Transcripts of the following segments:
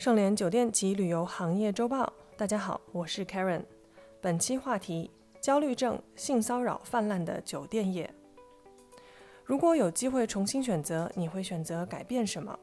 盛联酒店及旅游行业周报，大家好，我是 Karen。本期话题：焦虑症、性骚扰泛滥的酒店业。如果有机会重新选择，你会选择改变什么？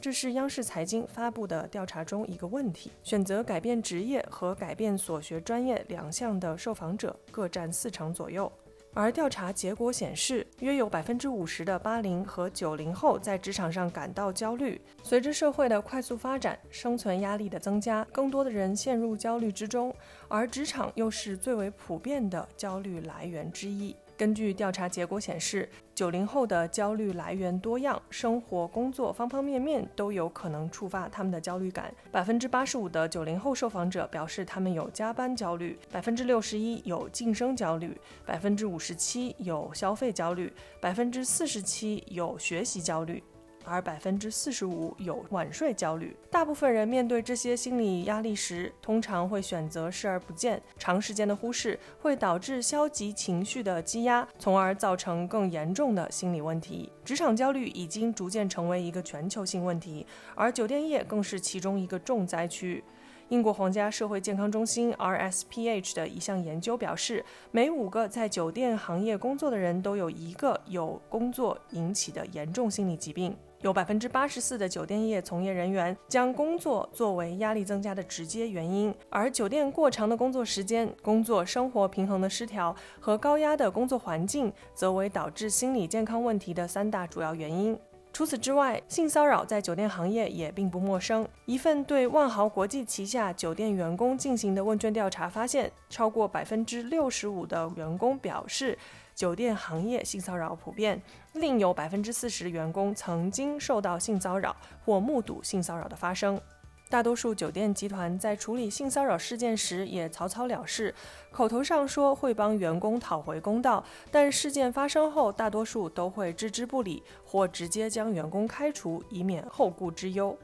这是央视财经发布的调查中一个问题。选择改变职业和改变所学专业两项的受访者各占四成左右。而调查结果显示，约有百分之五十的八零和九零后在职场上感到焦虑。随着社会的快速发展，生存压力的增加，更多的人陷入焦虑之中，而职场又是最为普遍的焦虑来源之一。根据调查结果显示，九零后的焦虑来源多样，生活、工作方方面面都有可能触发他们的焦虑感。百分之八十五的九零后受访者表示他们有加班焦虑，百分之六十一有晋升焦虑，百分之五十七有消费焦虑，百分之四十七有学习焦虑。而百分之四十五有晚睡焦虑。大部分人面对这些心理压力时，通常会选择视而不见。长时间的忽视会导致消极情绪的积压，从而造成更严重的心理问题。职场焦虑已经逐渐成为一个全球性问题，而酒店业更是其中一个重灾区。英国皇家社会健康中心 （RSPH） 的一项研究表示，每五个在酒店行业工作的人都有一个有工作引起的严重心理疾病。有百分之八十四的酒店业从业人员将工作作为压力增加的直接原因，而酒店过长的工作时间、工作生活平衡的失调和高压的工作环境，则为导致心理健康问题的三大主要原因。除此之外，性骚扰在酒店行业也并不陌生。一份对万豪国际旗下酒店员工进行的问卷调查发现，超过百分之六十五的员工表示。酒店行业性骚扰普遍，另有百分之四十的员工曾经受到性骚扰或目睹性骚扰的发生。大多数酒店集团在处理性骚扰事件时也草草了事，口头上说会帮员工讨回公道，但事件发生后，大多数都会置之不理或直接将员工开除，以免后顾之忧。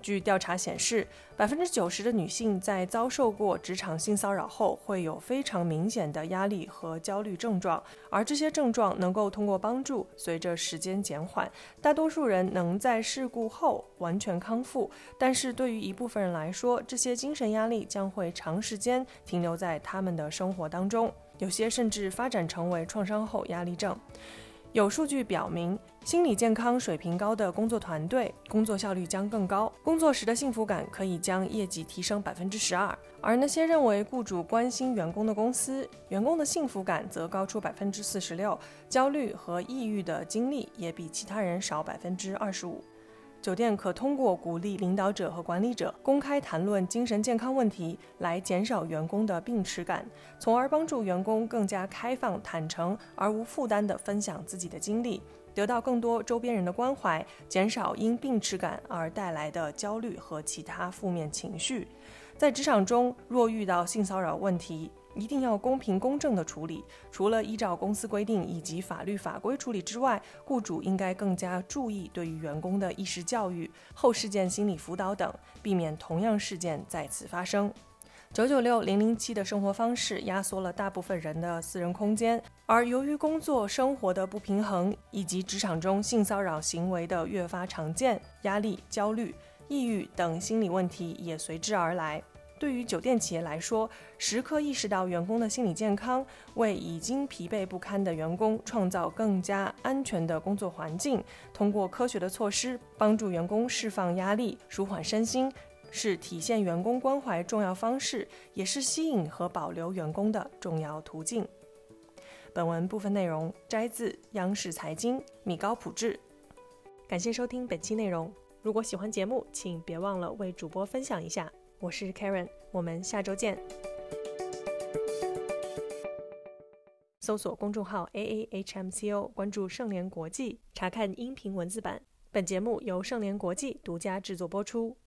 据调查显示，百分之九十的女性在遭受过职场性骚扰后，会有非常明显的压力和焦虑症状，而这些症状能够通过帮助随着时间减缓。大多数人能在事故后完全康复，但是对于一部分人来说，这些精神压力将会长时间停留在他们的生活当中，有些甚至发展成为创伤后压力症。有数据表明，心理健康水平高的工作团队，工作效率将更高，工作时的幸福感可以将业绩提升百分之十二。而那些认为雇主关心员工的公司，员工的幸福感则高出百分之四十六，焦虑和抑郁的经历也比其他人少百分之二十五。酒店可通过鼓励领导者和管理者公开谈论精神健康问题，来减少员工的病耻感，从而帮助员工更加开放、坦诚而无负担地分享自己的经历，得到更多周边人的关怀，减少因病耻感而带来的焦虑和其他负面情绪。在职场中，若遇到性骚扰问题，一定要公平公正的处理。除了依照公司规定以及法律法规处理之外，雇主应该更加注意对于员工的意识教育、后事件心理辅导等，避免同样事件再次发生。九九六零零七的生活方式压缩了大部分人的私人空间，而由于工作生活的不平衡以及职场中性骚扰行为的越发常见，压力、焦虑、抑郁等心理问题也随之而来。对于酒店企业来说，时刻意识到员工的心理健康，为已经疲惫不堪的员工创造更加安全的工作环境，通过科学的措施帮助员工释放压力、舒缓身心，是体现员工关怀重要方式，也是吸引和保留员工的重要途径。本文部分内容摘自央视财经米高普智，感谢收听本期内容。如果喜欢节目，请别忘了为主播分享一下。我是 Karen，我们下周见。搜索公众号 A A H M C O，关注盛联国际，查看音频文字版。本节目由盛联国际独家制作播出。